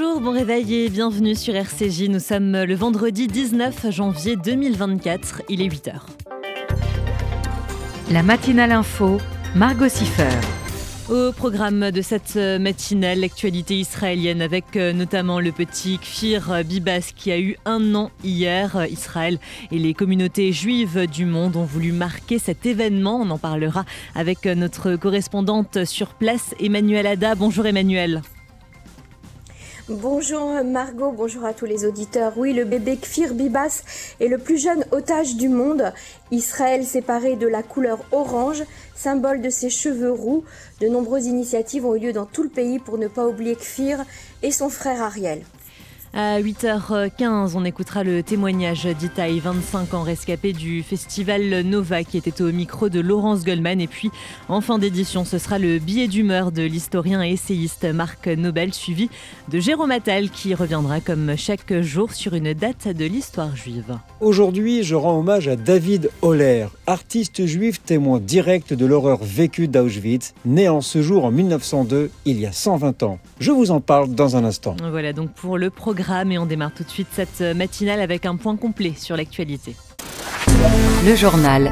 Bonjour, bon réveil et bienvenue sur RCJ. Nous sommes le vendredi 19 janvier 2024, il est 8h. La matinale info, Margot Siffer. Au programme de cette matinale, l'actualité israélienne avec euh, notamment le petit Kfir Bibas qui a eu un an hier. Israël et les communautés juives du monde ont voulu marquer cet événement. On en parlera avec notre correspondante sur place, Emmanuel Ada. Bonjour Emmanuel. Bonjour Margot, bonjour à tous les auditeurs. Oui, le bébé Kfir Bibas est le plus jeune otage du monde. Israël séparé de la couleur orange, symbole de ses cheveux roux. De nombreuses initiatives ont eu lieu dans tout le pays pour ne pas oublier Kfir et son frère Ariel. À 8h15, on écoutera le témoignage d'Itaï, 25 ans rescapé du festival Nova, qui était au micro de Laurence Goldman. Et puis, en fin d'édition, ce sera le billet d'humeur de l'historien et essayiste Marc Nobel, suivi de Jérôme Attal, qui reviendra comme chaque jour sur une date de l'histoire juive. Aujourd'hui, je rends hommage à David Holler, artiste juif témoin direct de l'horreur vécue d'Auschwitz, né en ce jour en 1902, il y a 120 ans. Je vous en parle dans un instant. Voilà donc pour le programme et on démarre tout de suite cette matinale avec un point complet sur l'actualité. Le journal.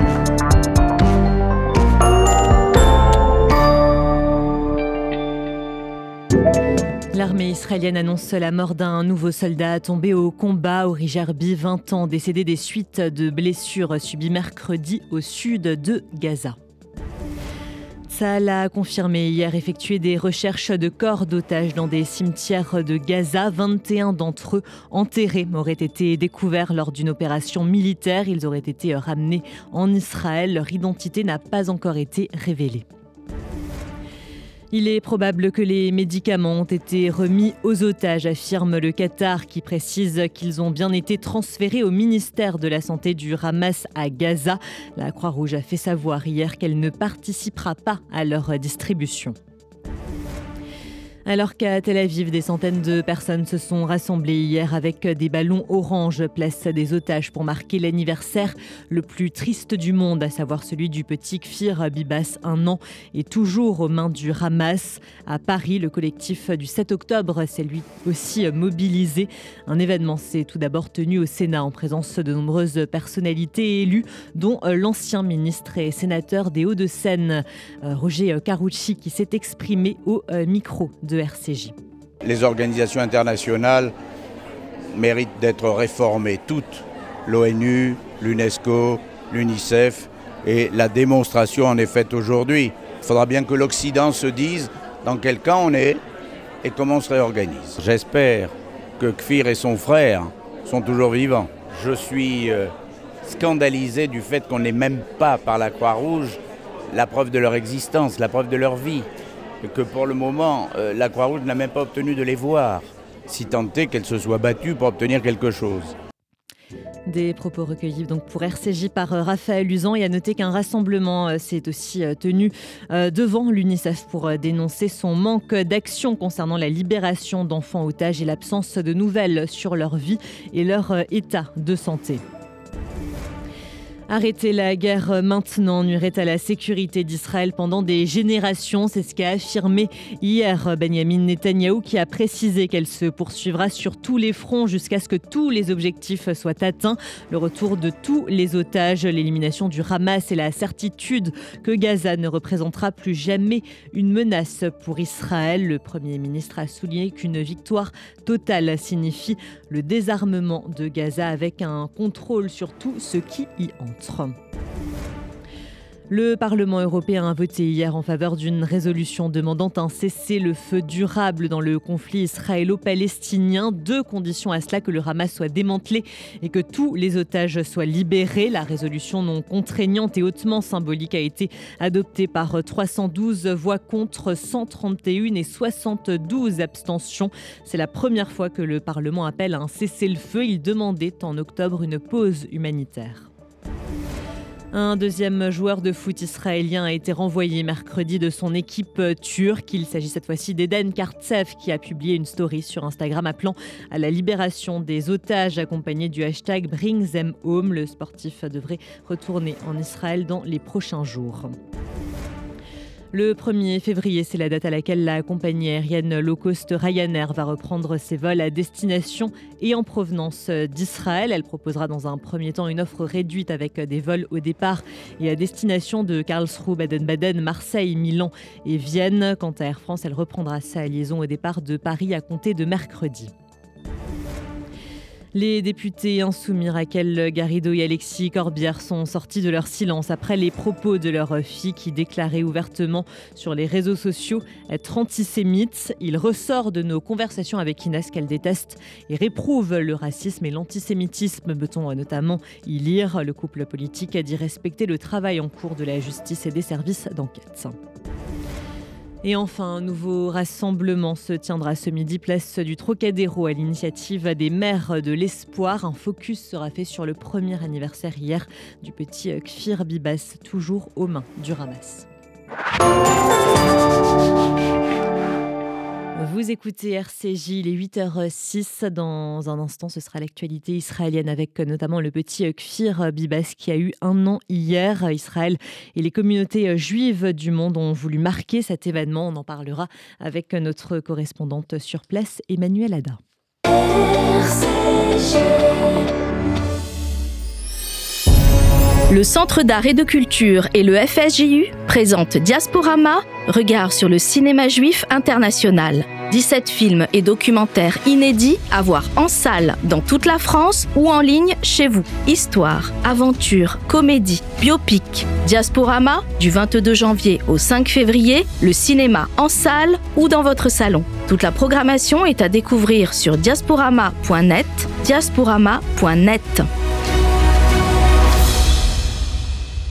L'armée israélienne annonce la mort d'un nouveau soldat tombé au combat au Rijarbi, 20 ans, décédé des suites de blessures subies mercredi au sud de Gaza. Salah a confirmé hier effectuer des recherches de corps d'otages dans des cimetières de Gaza. 21 d'entre eux enterrés auraient été découverts lors d'une opération militaire. Ils auraient été ramenés en Israël. Leur identité n'a pas encore été révélée. Il est probable que les médicaments ont été remis aux otages, affirme le Qatar, qui précise qu'ils ont bien été transférés au ministère de la Santé du Hamas à Gaza. La Croix-Rouge a fait savoir hier qu'elle ne participera pas à leur distribution. Alors qu'à Tel Aviv, des centaines de personnes se sont rassemblées hier avec des ballons orange, place des otages pour marquer l'anniversaire le plus triste du monde, à savoir celui du petit Kfir Bibas, un an, et toujours aux mains du Hamas. À Paris, le collectif du 7 octobre s'est lui aussi mobilisé. Un événement s'est tout d'abord tenu au Sénat en présence de nombreuses personnalités élues, dont l'ancien ministre et sénateur des Hauts-de-Seine, Roger Carucci, qui s'est exprimé au micro de RCJ. Les organisations internationales méritent d'être réformées toutes. L'ONU, l'UNESCO, l'UNICEF. Et la démonstration en est faite aujourd'hui. Il faudra bien que l'Occident se dise dans quel camp on est et comment on se réorganise. J'espère que Kfir et son frère sont toujours vivants. Je suis euh, scandalisé du fait qu'on n'ait même pas par la Croix-Rouge la preuve de leur existence, la preuve de leur vie que pour le moment, euh, la Croix-Rouge n'a même pas obtenu de les voir, si tant est qu'elle se soit battue pour obtenir quelque chose. Des propos recueillis donc pour RCJ par euh, Raphaël Usan et à noter qu'un rassemblement euh, s'est aussi tenu devant l'UNICEF pour dénoncer son manque d'action concernant la libération d'enfants otages et l'absence de nouvelles sur leur vie et leur état de santé. Arrêter la guerre maintenant nuirait à la sécurité d'Israël pendant des générations. C'est ce qu'a affirmé hier Benjamin Netanyahou qui a précisé qu'elle se poursuivra sur tous les fronts jusqu'à ce que tous les objectifs soient atteints. Le retour de tous les otages, l'élimination du Hamas et la certitude que Gaza ne représentera plus jamais une menace pour Israël. Le Premier ministre a souligné qu'une victoire totale signifie le désarmement de Gaza avec un contrôle sur tout ce qui y entre. Le Parlement européen a voté hier en faveur d'une résolution demandant un cessez-le-feu durable dans le conflit israélo-palestinien. Deux conditions à cela que le Hamas soit démantelé et que tous les otages soient libérés. La résolution non contraignante et hautement symbolique a été adoptée par 312 voix contre 131 et 72 abstentions. C'est la première fois que le Parlement appelle à un cessez-le-feu. Il demandait en octobre une pause humanitaire. Un deuxième joueur de foot israélien a été renvoyé mercredi de son équipe turque. Il s'agit cette fois-ci d'Eden Kartsev qui a publié une story sur Instagram appelant à la libération des otages accompagné du hashtag Bring Them Home. Le sportif devrait retourner en Israël dans les prochains jours. Le 1er février, c'est la date à laquelle la compagnie aérienne low cost Ryanair va reprendre ses vols à destination et en provenance d'Israël. Elle proposera dans un premier temps une offre réduite avec des vols au départ et à destination de Karlsruhe, Baden-Baden, Marseille, Milan et Vienne. Quant à Air France, elle reprendra sa liaison au départ de Paris à compter de mercredi. Les députés insoumis Raquel Garrido et Alexis Corbière sont sortis de leur silence après les propos de leur fille qui déclarait ouvertement sur les réseaux sociaux être antisémite. Il ressort de nos conversations avec Inès qu'elle déteste et réprouve le racisme et l'antisémitisme. Peut-on notamment y lire Le couple politique a dit respecter le travail en cours de la justice et des services d'enquête. Et enfin, un nouveau rassemblement se tiendra ce midi, place du Trocadéro, à l'initiative des maires de l'Espoir. Un focus sera fait sur le premier anniversaire hier du petit Kfir Bibas, toujours aux mains du Ramas. Vous écoutez RCJ, il est 8h06. Dans un instant, ce sera l'actualité israélienne avec notamment le petit Kfir Bibas qui a eu un an hier. Israël et les communautés juives du monde ont voulu marquer cet événement. On en parlera avec notre correspondante sur place, Emmanuel Ada. Le Centre d'art et de culture et le FSJU présentent Diasporama, regard sur le cinéma juif international. 17 films et documentaires inédits à voir en salle dans toute la France ou en ligne chez vous. Histoire, aventure, comédie, biopic. Diasporama, du 22 janvier au 5 février, le cinéma en salle ou dans votre salon. Toute la programmation est à découvrir sur diasporama.net, diasporama.net.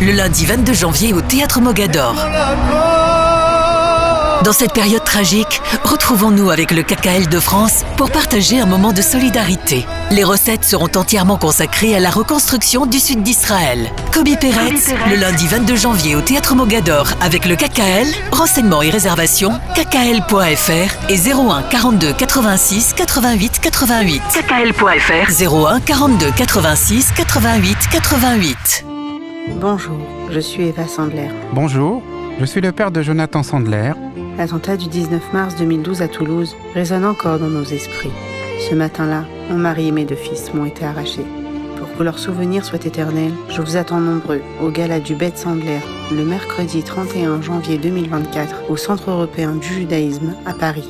le lundi 22 janvier au Théâtre Mogador. Dans cette période tragique, retrouvons-nous avec le KKL de France pour partager un moment de solidarité. Les recettes seront entièrement consacrées à la reconstruction du sud d'Israël. Kobe Peretz, le lundi 22 janvier au Théâtre Mogador avec le KKL. Renseignements et réservations, kkl.fr et 01 42 86 88 88. kkl.fr 01 42 86 88 88. Bonjour, je suis Eva Sandler. Bonjour, je suis le père de Jonathan Sandler. L'attentat du 19 mars 2012 à Toulouse résonne encore dans nos esprits. Ce matin-là, mon mari et mes deux fils m'ont été arrachés. Pour que leur souvenir soit éternel, je vous attends nombreux au gala du Bête Sandler le mercredi 31 janvier 2024 au Centre européen du judaïsme à Paris.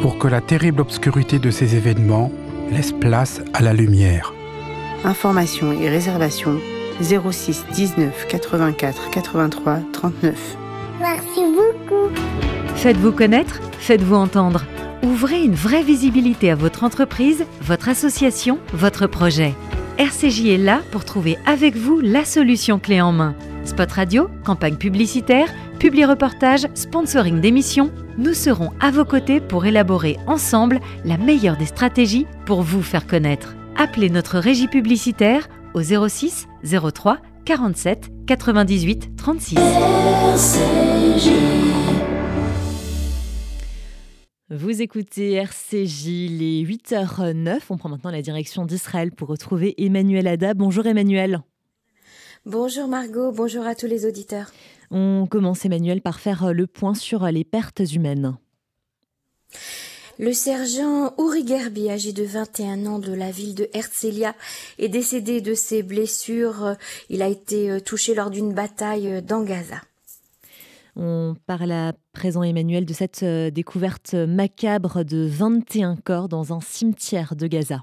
Pour que la terrible obscurité de ces événements laisse place à la lumière. Informations et réservations 06 19 84 83 39. Merci beaucoup. Faites-vous connaître, faites-vous entendre. Ouvrez une vraie visibilité à votre entreprise, votre association, votre projet. RCJ est là pour trouver avec vous la solution clé en main. Spot radio, campagne publicitaire, publi reportage, sponsoring d'émissions, nous serons à vos côtés pour élaborer ensemble la meilleure des stratégies pour vous faire connaître. Appelez notre régie publicitaire au 06 03 47 98 36. Vous écoutez RCJ, les 8h09. On prend maintenant la direction d'Israël pour retrouver Emmanuel Ada. Bonjour Emmanuel. Bonjour Margot, bonjour à tous les auditeurs. On commence Emmanuel par faire le point sur les pertes humaines. Le sergent Uri Gerbi, âgé de 21 ans de la ville de Herzliya, est décédé de ses blessures. Il a été touché lors d'une bataille dans Gaza. On parle à présent, Emmanuel, de cette découverte macabre de 21 corps dans un cimetière de Gaza.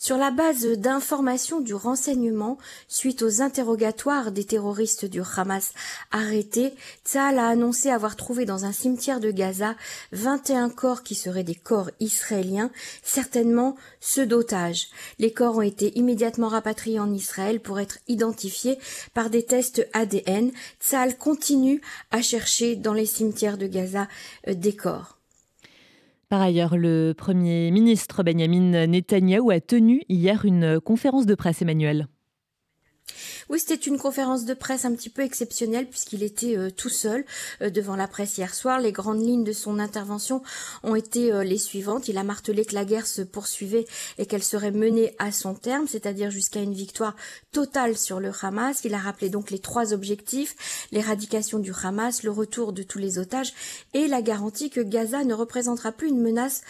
Sur la base d'informations du renseignement, suite aux interrogatoires des terroristes du Hamas arrêtés, Tzal a annoncé avoir trouvé dans un cimetière de Gaza 21 corps qui seraient des corps israéliens, certainement ceux d'otages. Les corps ont été immédiatement rapatriés en Israël pour être identifiés par des tests ADN. Tzal continue à chercher dans les cimetières de Gaza euh, des corps. Par ailleurs, le Premier ministre Benjamin Netanyahou a tenu hier une conférence de presse, Emmanuel. Oui, c'était une conférence de presse un petit peu exceptionnelle puisqu'il était euh, tout seul euh, devant la presse hier soir. Les grandes lignes de son intervention ont été euh, les suivantes. Il a martelé que la guerre se poursuivait et qu'elle serait menée à son terme, c'est-à-dire jusqu'à une victoire totale sur le Hamas. Il a rappelé donc les trois objectifs, l'éradication du Hamas, le retour de tous les otages et la garantie que Gaza ne représentera plus une menace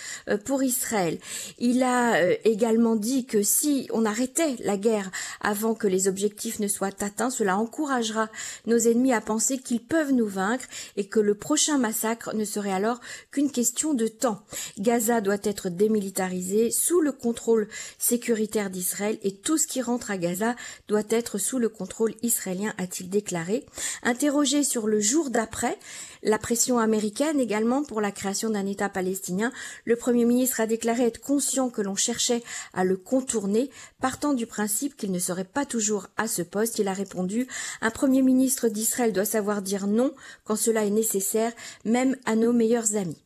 pour Israël. Il a également dit que si on arrêtait la guerre avant que les objectifs ne soit atteint, cela encouragera nos ennemis à penser qu'ils peuvent nous vaincre et que le prochain massacre ne serait alors qu'une question de temps. Gaza doit être démilitarisé sous le contrôle sécuritaire d'Israël et tout ce qui rentre à Gaza doit être sous le contrôle israélien, a-t-il déclaré. Interrogé sur le jour d'après, la pression américaine également pour la création d'un État palestinien, le Premier ministre a déclaré être conscient que l'on cherchait à le contourner, partant du principe qu'il ne serait pas toujours à ce poste. Il a répondu Un Premier ministre d'Israël doit savoir dire non quand cela est nécessaire, même à nos meilleurs amis.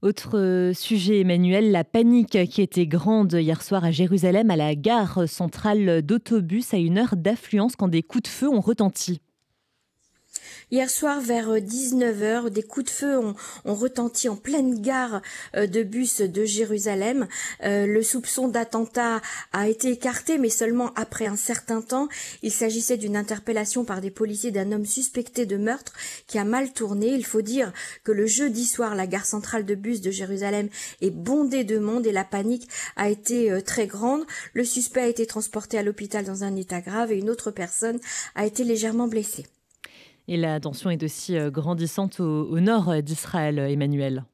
Autre sujet, Emmanuel, la panique qui était grande hier soir à Jérusalem, à la gare centrale d'autobus, à une heure d'affluence quand des coups de feu ont retenti. Hier soir, vers 19h, euh, des coups de feu ont, retenti en pleine gare euh, de bus de Jérusalem. Euh, le soupçon d'attentat a été écarté, mais seulement après un certain temps. Il s'agissait d'une interpellation par des policiers d'un homme suspecté de meurtre qui a mal tourné. Il faut dire que le jeudi soir, la gare centrale de bus de Jérusalem est bondée de monde et la panique a été très grande. Le suspect a été transporté à l'hôpital dans un état grave et une autre personne a été légèrement blessée. Et la tension est aussi euh, grandissante au, nord d'Israël, Emmanuel.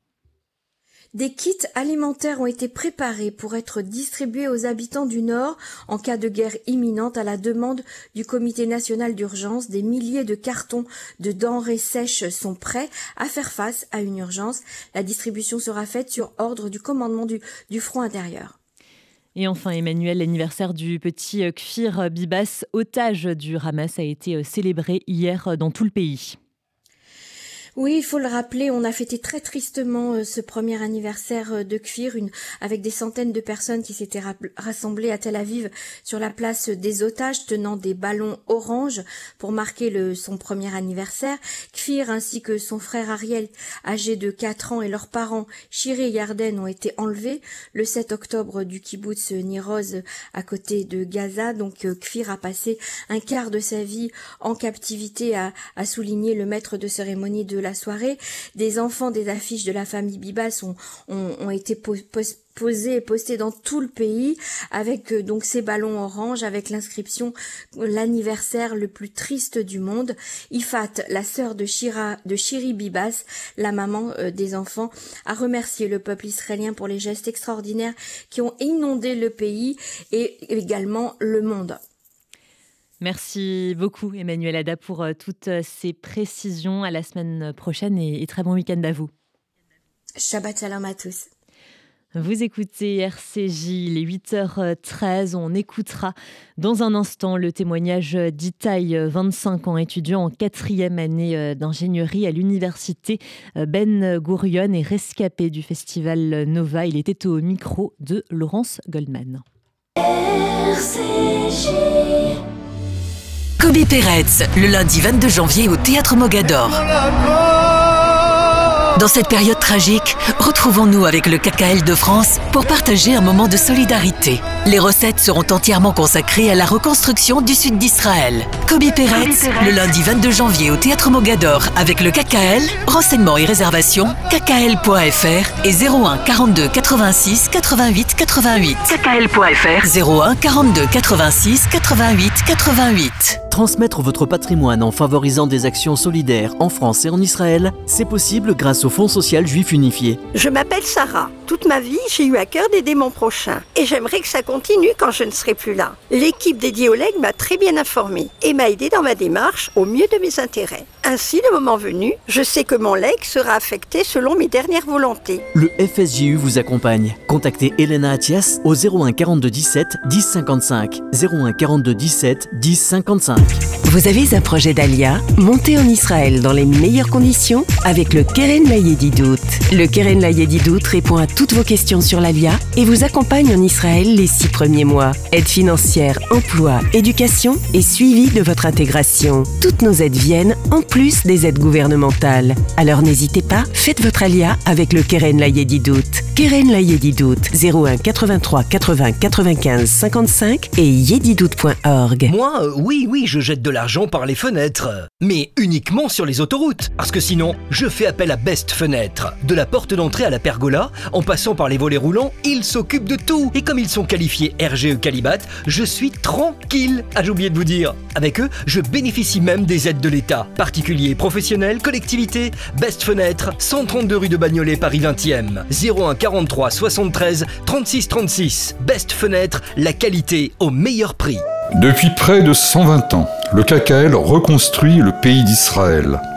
Des kits alimentaires ont été préparés pour être distribués aux habitants du Nord en cas de guerre imminente à la demande du Comité national d'urgence. Des milliers de cartons de denrées sèches sont prêts à faire face à une urgence. La distribution sera faite sur ordre du commandement du front intérieur. Et enfin, Emmanuel, l'anniversaire du petit euh, Kfir Bibas, otage du Hamas, a été euh, célébré hier euh, dans tout le pays. Oui, il faut le rappeler, on a fêté très tristement euh, ce premier anniversaire euh, de Kfir, une, avec des centaines de personnes qui s'étaient rassemblées à Tel Aviv sur la place des otages, tenant des ballons orange pour marquer le, son premier anniversaire. Kfir ainsi que son frère Ariel, âgé de 4 ans, et leurs parents, Shiré et Yarden, ont été enlevés le 7 octobre du kibbutz Niroz à côté de Gaza. Donc euh, Kfir a passé un quart de sa vie en captivité, à souligner le maître de cérémonie de la soirée, des enfants des affiches de la famille Bibas ont, été posés et postés dans tout le pays avec euh, donc ces ballons orange avec l'inscription l'anniversaire le plus triste du monde. Ifat, la sœur de Shira, de Shiri Bibas, la maman euh, des enfants, a remercié le peuple israélien pour les gestes extraordinaires qui ont inondé le pays et également le monde. Merci beaucoup Emmanuel Ada pour euh, toutes euh, ces précisions. À la semaine prochaine et, très bon week-end à vous. Shabbat shalom à tous. Vous écoutez RCJ, les 8h13. On écoutera dans un instant le témoignage d'Itaï, 25 ans, étudiant en quatrième année euh, d'ingénierie à l'université Ben Gurion et rescapé du festival Nova. Il était au micro de Laurence Goldman. RCJ. Kobe Peretz, le lundi 22 janvier au Théâtre Mogador. Dans cette période tragique, retrouvons-nous avec le KKL de France pour partager un moment de solidarité. Les recettes seront entièrement consacrées à la reconstruction du sud d'Israël. Kobe Peretz, le lundi 22 janvier au Théâtre Mogador avec le KKL. Renseignements et réservations, kkl.fr et 01 42 86 88 88. kkl.fr 01 42 86 88 88. Transmettre votre patrimoine en favorisant des actions solidaires en France et en Israël, c'est possible grâce au Fonds social juif unifié. Je m'appelle Sarah. Toute ma vie, j'ai eu à cœur d'aider mon prochain. Et j'aimerais que ça continue quand je ne serai plus là. L'équipe dédiée au legs m'a très bien informée et m'a aidé dans ma démarche au mieux de mes intérêts. Ainsi, le moment venu, je sais que mon leg sera affecté selon mes dernières volontés. Le FSJU vous accompagne. Contactez Elena Atias au 01 42 17 10 55. 01 42 17 10 55. Vous avez un projet d'Alia? Montez en Israël dans les meilleures conditions avec le Keren Layedidout. Le Keren Layedidout répond à toutes vos questions sur l'Alia et vous accompagne en Israël les six premiers mois. Aide financière, emploi, éducation et suivi de votre intégration. Toutes nos aides viennent en plus des aides gouvernementales. Alors n'hésitez pas, faites votre Alia avec le Keren Layedidout. Keren Layedidout 01 83 80 95 55 et yedidout.org. Moi, euh, oui, oui, je jette de l'argent par les fenêtres. Mais uniquement sur les autoroutes. Parce que sinon, je fais appel à Best Fenêtre. De la porte d'entrée à la pergola, en passant par les volets roulants, ils s'occupent de tout. Et comme ils sont qualifiés RGE Calibat, je suis tranquille. Ah, j'ai oublié de vous dire. Avec je bénéficie même des aides de l'État. Particuliers, professionnels, collectivités. Best Fenêtre, 132 rue de Bagnolet, Paris 20e. 01 43 73 36 36. Best Fenêtre, la qualité au meilleur prix. Depuis près de 120 ans, le KKL reconstruit le pays d'Israël.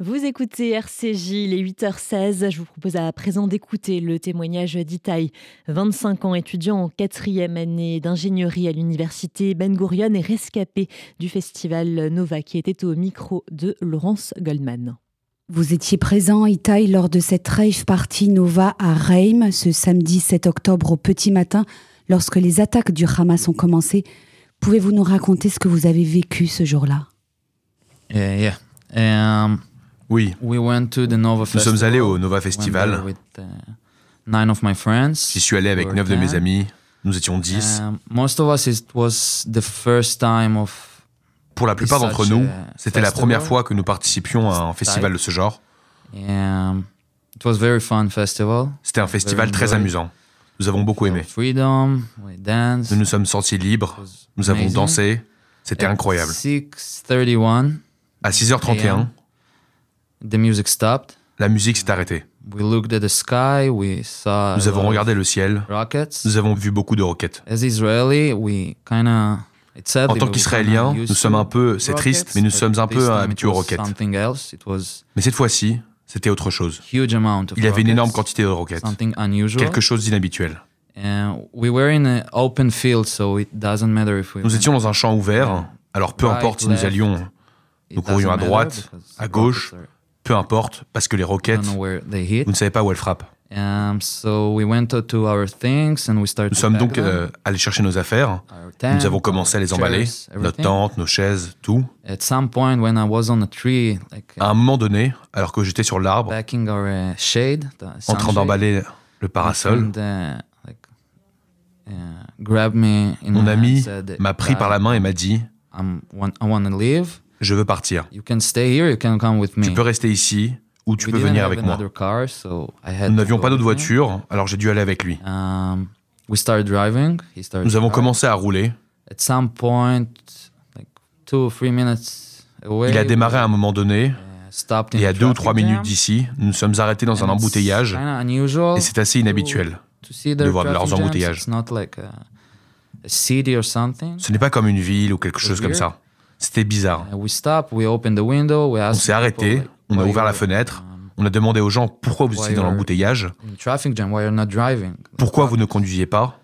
Vous écoutez RCJ, les 8h16. Je vous propose à présent d'écouter le témoignage d'Itaï, 25 ans, étudiant en quatrième année d'ingénierie à l'université Ben Gurion et rescapé du festival Nova qui était au micro de Laurence Goldman. Vous étiez présent, Itaï, lors de cette rave party Nova à Reim ce samedi 7 octobre au petit matin, lorsque les attaques du Hamas ont commencé. Pouvez-vous nous raconter ce que vous avez vécu ce jour-là? Yeah, yeah. Um, Oui. we went to the Nova Nous sommes allés au Nova Festival. with, uh, nine of my friends. J'y suis allé avec neuf de mes amis. Nous étions dix. Most of us, it was the first time of Pour la plupart d'entre nous, c'était la première fois que nous participions à un festival de ce genre. Um, it was very fun festival. C'était un festival très amusant. Nous avons beaucoup aimé. Freedom, we danced. Nous nous sommes sentis libres. Nous avons dansé. C'était incroyable. 6:31, À 6h31, the music stopped. la musique s'est arrêtée. We looked at the sky. We saw. a Nous avons regardé le ciel. Rockets. Nous avons vu beaucoup de roquettes. As Israeli, we kind of. It's sad En tant qu'Israéliens, nous sommes un peu, c'est triste, mais nous sommes un peu habitués aux roquettes. Mais cette fois-ci, c'était autre chose. huge amount of Il y avait une énorme quantité de roquettes. Something unusual. Quelque chose d'inhabituel. Nous étions dans un champ ouvert, alors peu importe si nous allions, nous courions à droite, à gauche, peu importe, parce que les roquettes, vous ne savez pas où elles frappent. Um, so we went to, to our things and we started. Nous sommes donc euh, allés chercher nos affaires. Tent, Nous avons commencé à les emballer, chairs, notre tente, nos chaises, tout. At some point, when I was on a tree, like À un moment donné, alors que j'étais sur l'arbre, uh, shade, en train d'emballer le parasol, uh, like, uh, grabbed me in mon ami m'a pris par la main et m'a dit I'm, I leave. Je veux partir. You can stay here. You can come with me. Tu peux rester ici ou tu We peux venir avec moi. car, so Nous n'avions pas d'autre voiture, alors j'ai dû aller avec lui. Um, we started driving. He started Nous avons commencé à rouler. At some point, like two or three minutes away, Il a démarré à un moment donné, in et à deux ou trois minutes d'ici, nous nous sommes arrêtés dans un embouteillage, et c'est assez inhabituel de voir de leurs embouteillages. It's not like a, a city or something. Ce n'est pas comme une ville ou quelque chose comme ça. C'était bizarre. And we stopped. We opened the window. We On s'est arrêté, like, on a ouvert la fenêtre, on a demandé aux gens pourquoi vous étiez dans l'embouteillage, pourquoi vous ne conduisiez pas,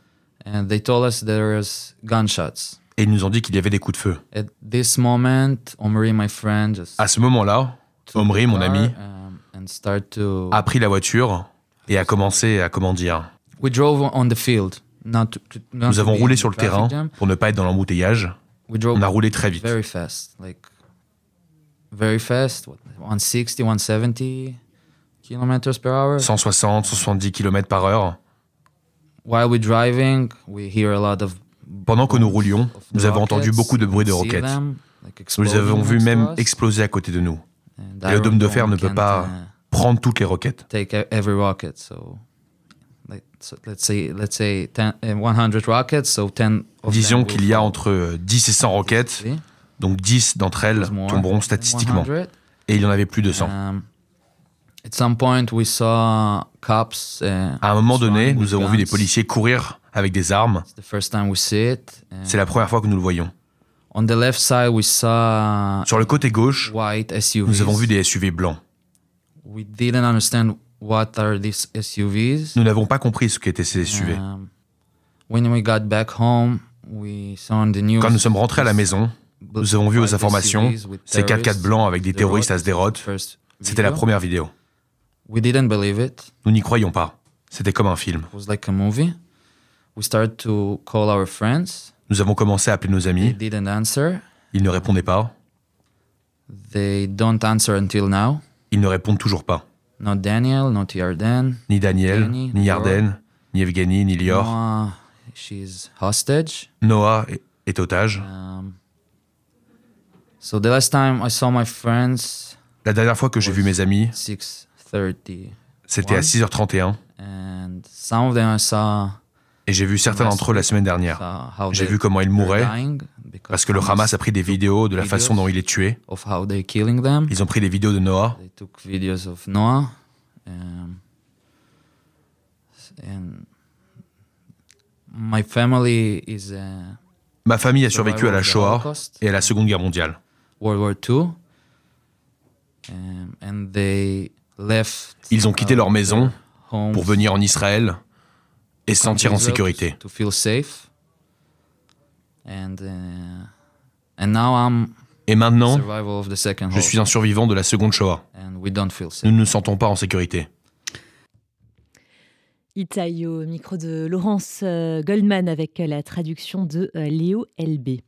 And they told us there was gunshots. et ils nous ont dit qu'il y avait des coups de feu. At this moment, Omri, my friend, just À ce moment-là, Omri, mon ami, um, and start to. a pris la voiture et a commencé à, comment dire, We drove on the field. Not to, to- not nous avons roulé sur le terrain jam. pour ne pas être dans l'embouteillage. We drove On a roulé très vite. very fast, like very fast, what, 160, 170 kilometers per hour? 160, 170 km par heure. While we're driving, we hear a lot of Pendant que nous roulions, nous avons entendu beaucoup de bruit de roquettes. Nous les avons vus même exploser à côté de nous. Et le dôme de fer ne peut pas uh, prendre toutes les roquettes. So, like, so let's say let's say 10, 100 rockets. So 10 of Disons qu'il y a entre euh, 10 et 100 roquettes, donc 10 d'entre elles tomberont statistiquement. 100. Et il y en avait plus de 100. Um, at some point, we saw cops. Uh, À un moment donné, nous avons vu des policiers courir avec des armes. The first time we see it. and C'est la première fois que nous le voyons. On the left side, we saw Sur le côté gauche, nous avons vu des SUV blancs. We didn't understand what are these SUVs. Nous n'avons pas compris ce qu'étaient ces SUV. Um, when we got back home, we saw on the news. Quand nous sommes rentrés à la maison, nous avons vu aux informations ces 4x4 terrorists blancs avec des terroristes à Sderot. C'était la première vidéo. We didn't believe it. Nous n'y croyons pas. C'était comme un film. It was like a movie. We started to call our friends. Nous avons commencé à appeler nos They amis. didn't answer. Ils ne répondaient pas. They don't answer until now. Ils ne répondent toujours pas. Not Daniel, not Yarden. Ni Daniel, ni. Yarden, ni Evgeny, ni Lior. Noah, she's hostage. Noah est- est otage. Um, so the last time I saw my friends, La dernière fois que j'ai vu mes amis, 6:30, c'était à 6h31. and some of them I saw Et j'ai vu certains d'entre eux la semaine dernière. J'ai vu comment ils mouraient dying parce que le Hamas a pris des vidéos de la façon dont il est tué. of how they're killing them. Ils ont pris des vidéos de Noah. They took videos of Noah. And my family is uh, Ma famille a survécu à la Shoah et à la Seconde Guerre mondiale. World War II. Um, and they left Ils ont quitté leur maison homes pour venir en Israël et se sentir en sécurité. And uh, and now I'm Et maintenant, survival of the second je suis un survivant de la Seconde Shoah. and we don't feel safe. Nous ne nous sentons pas en sécurité. Itaï au micro de Laurence euh, Goldman avec la traduction de euh, Léo LB.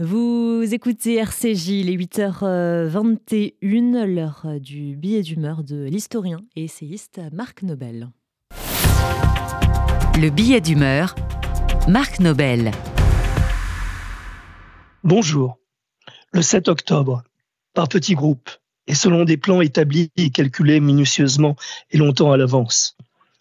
Vous écoutez RCJ, les 8h21, l'heure euh, du billet d'humeur de l'historien et essayiste Marc Nobel. Le billet d'humeur, Marc Nobel. Bonjour. Le 7 octobre, par petits groupes, et selon des plans établis et calculés minutieusement et longtemps à l'avance,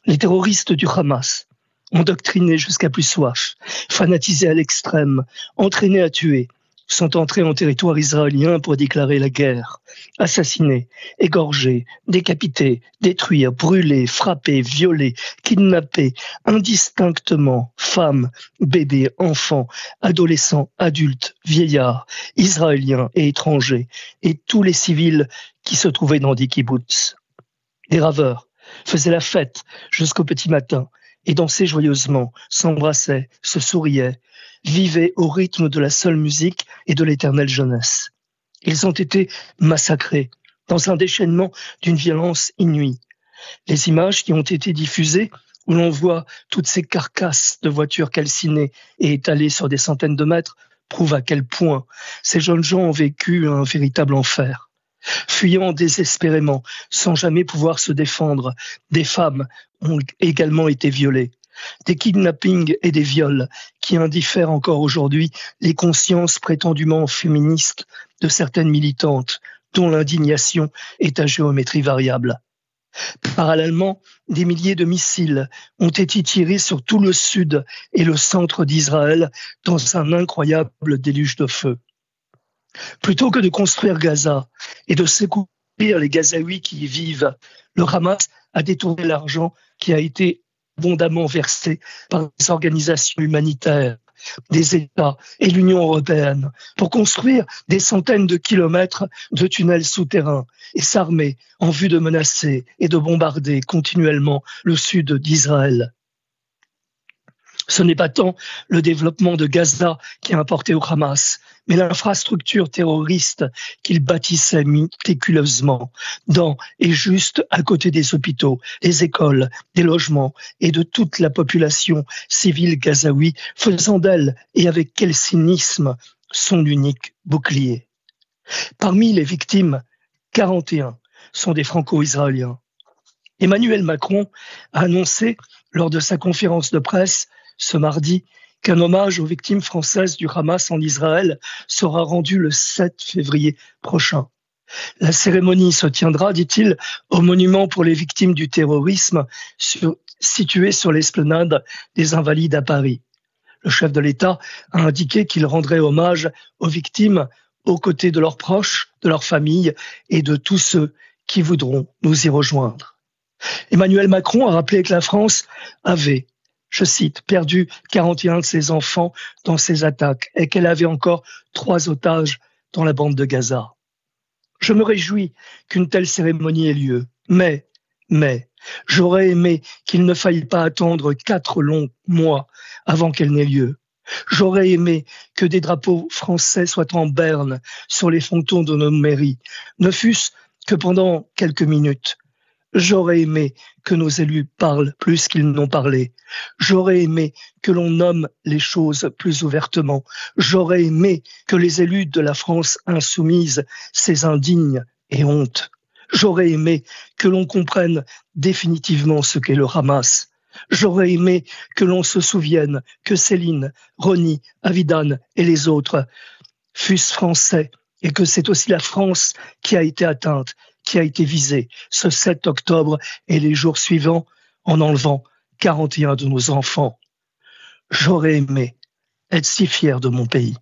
les terroristes du Hamas, endoctrinés jusqu'à plus soif, fanatisés à l'extrême, entraînés à tuer, sont entrés en territoire israélien pour déclarer la guerre, assassinés, égorgés, décapités, détruire, brûler, frapper, violer, kidnapper, indistinctement, femmes, bébés, enfants, adolescents, adultes, vieillards, israéliens et étrangers, et tous les civils qui se trouvaient dans des kibbutz. Les raveurs faisaient la fête jusqu'au petit matin et dansaient joyeusement, s'embrassaient, se souriaient, vivaient au rythme de la seule musique et de l'éternelle jeunesse. Ils ont été massacrés dans un déchaînement d'une violence inouïe. Les images qui ont été diffusées où l'on voit toutes ces carcasses de voitures calcinées et étalées sur des centaines de mètres prouvent à quel point ces jeunes gens ont vécu un véritable enfer. Fuyant désespérément, sans jamais pouvoir se défendre, des femmes ont également été violées. Des kidnappings et des viols qui indiffèrent encore aujourd'hui les consciences prétendument féministes de certaines militantes dont l'indignation est à géométrie variable. Parallèlement, des milliers de missiles ont été tirés sur tout le sud et le centre d'Israël dans un incroyable déluge de feu. Plutôt que de construire Gaza et de secourir les Gazaouis qui y vivent, le Hamas a détourné l'argent qui a été abondamment versé par des organisations humanitaires, des États et l'Union européenne pour construire des centaines de kilomètres de tunnels souterrains et s'armer en vue de menacer et de bombarder continuellement le sud d'Israël. Ce n'est pas tant le développement de Gaza qui a importé au Hamas, mais l'infrastructure terroriste qu'il bâtissait méticuleusement dans et juste à côté des hôpitaux, des écoles, des logements et de toute la population civile gazaoui, faisant d'elle, et avec quel cynisme, son unique bouclier. Parmi les victimes, 41 sont des franco-israéliens. Emmanuel Macron a annoncé lors de sa conférence de presse ce mardi qu'un hommage aux victimes françaises du Hamas en Israël sera rendu le 7 février prochain. La cérémonie se tiendra, dit-il, au monument pour les victimes du terrorisme situé sur l'esplanade des Invalides à Paris. Le chef de l'État a indiqué qu'il rendrait hommage aux victimes aux côtés de leurs proches, de leurs familles et de tous ceux qui voudront nous y rejoindre. Emmanuel Macron a rappelé que la France avait, je cite, perdu 41 de ses enfants dans ces attaques et qu'elle avait encore trois otages dans la bande de Gaza. Je me réjouis qu'une telle cérémonie ait lieu, mais, mais, j'aurais aimé qu'il ne faille pas attendre quatre longs mois avant qu'elle n'ait lieu. J'aurais aimé que des drapeaux français soient en berne sur les frontons de nos mairies, ne fût-ce que pendant quelques minutes. J'aurais aimé que nos élus parlent plus qu'ils n'ont parlé. J'aurais aimé que l'on nomme les choses plus ouvertement. J'aurais aimé que les élus de la France insoumise, ces indignes et honte. J'aurais aimé que l'on comprenne définitivement ce qu'est le Hamas. J'aurais aimé que l'on se souvienne que Céline, Ronnie, Avidan et les autres fussent français et que c'est aussi la France qui a été atteinte, qui a été visée ce 7 octobre et les jours suivants en enlevant 41 de nos enfants. J'aurais aimé être si fier de mon pays.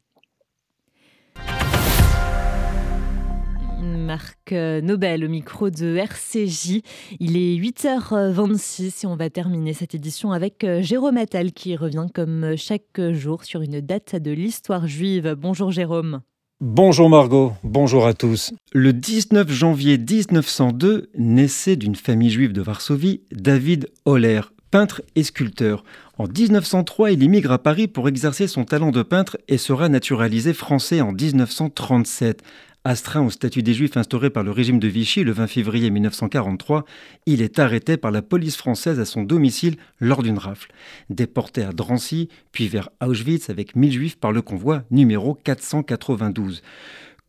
Marc Nobel au micro de RCJ. Il est 8h26 et on va terminer cette édition avec euh, Jérôme Attal qui revient comme chaque jour sur une date de l'histoire juive. Bonjour Jérôme. Bonjour Margot, bonjour à tous. Le 19 janvier 1902 naissait d'une famille juive de Varsovie David Holler, peintre et sculpteur. En 1903, il immigre à Paris pour exercer son talent de peintre et sera naturalisé français en 1937. Astreint au statut des Juifs instauré par le régime de Vichy le 20 février 1943, il est arrêté par la police française à son domicile lors d'une rafle. Déporté à Drancy, puis vers Auschwitz avec 1000 Juifs par le convoi numéro 492.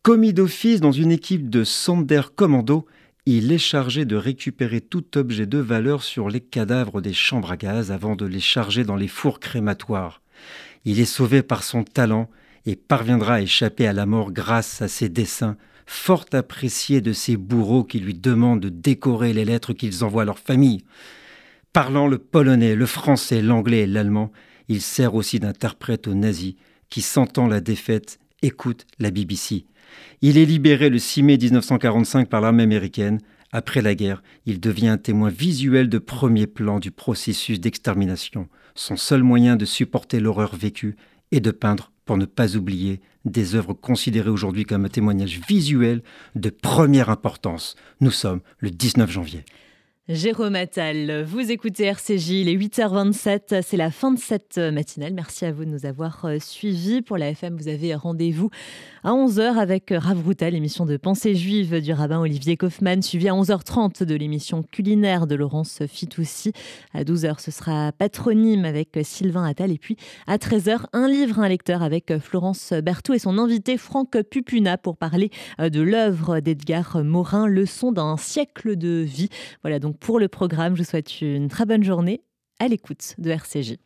Commis d'office dans une équipe de Sander Commando, il est chargé de récupérer tout objet de valeur sur les cadavres des chambres à gaz avant de les charger dans les fours crématoires. Il est sauvé par son talent et parviendra à échapper à la mort grâce à ses dessins, fort appréciés de ses bourreaux qui lui demandent de décorer les lettres qu'ils envoient à leur famille. Parlant le polonais, le français, l'anglais et l'allemand, il sert aussi d'interprète aux nazis qui, sentant la défaite, écoutent la BBC. Il est libéré le 6 mai 1945 par l'armée américaine. Après la guerre, il devient un témoin visuel de premier plan du processus d'extermination. Son seul moyen de supporter l'horreur vécue est de peindre pour ne pas oublier des œuvres considérées aujourd'hui comme un témoignage visuel de première importance. Nous sommes le 19 janvier. Jérôme Attal, vous écoutez RCJ, il est 8h27, c'est la fin de cette matinale. Merci à vous de nous avoir euh, suivis. Pour la FM, vous avez rendez-vous à 11h avec Rav Routa, l'émission de Pensée juive du rabbin Olivier Kaufmann, suivi à 11h30 de l'émission culinaire de Laurence Fitoussi. À 12h, ce sera Patronyme avec Sylvain Attal. Et puis à 13h, un livre, un lecteur avec Florence Berthoud et son invité Franck Pupuna pour parler euh, de l'œuvre d'Edgar Morin, Leçon d'un siècle de vie. Voilà donc pour le programme. Je vous souhaite une très bonne journée à l'écoute de RCJ.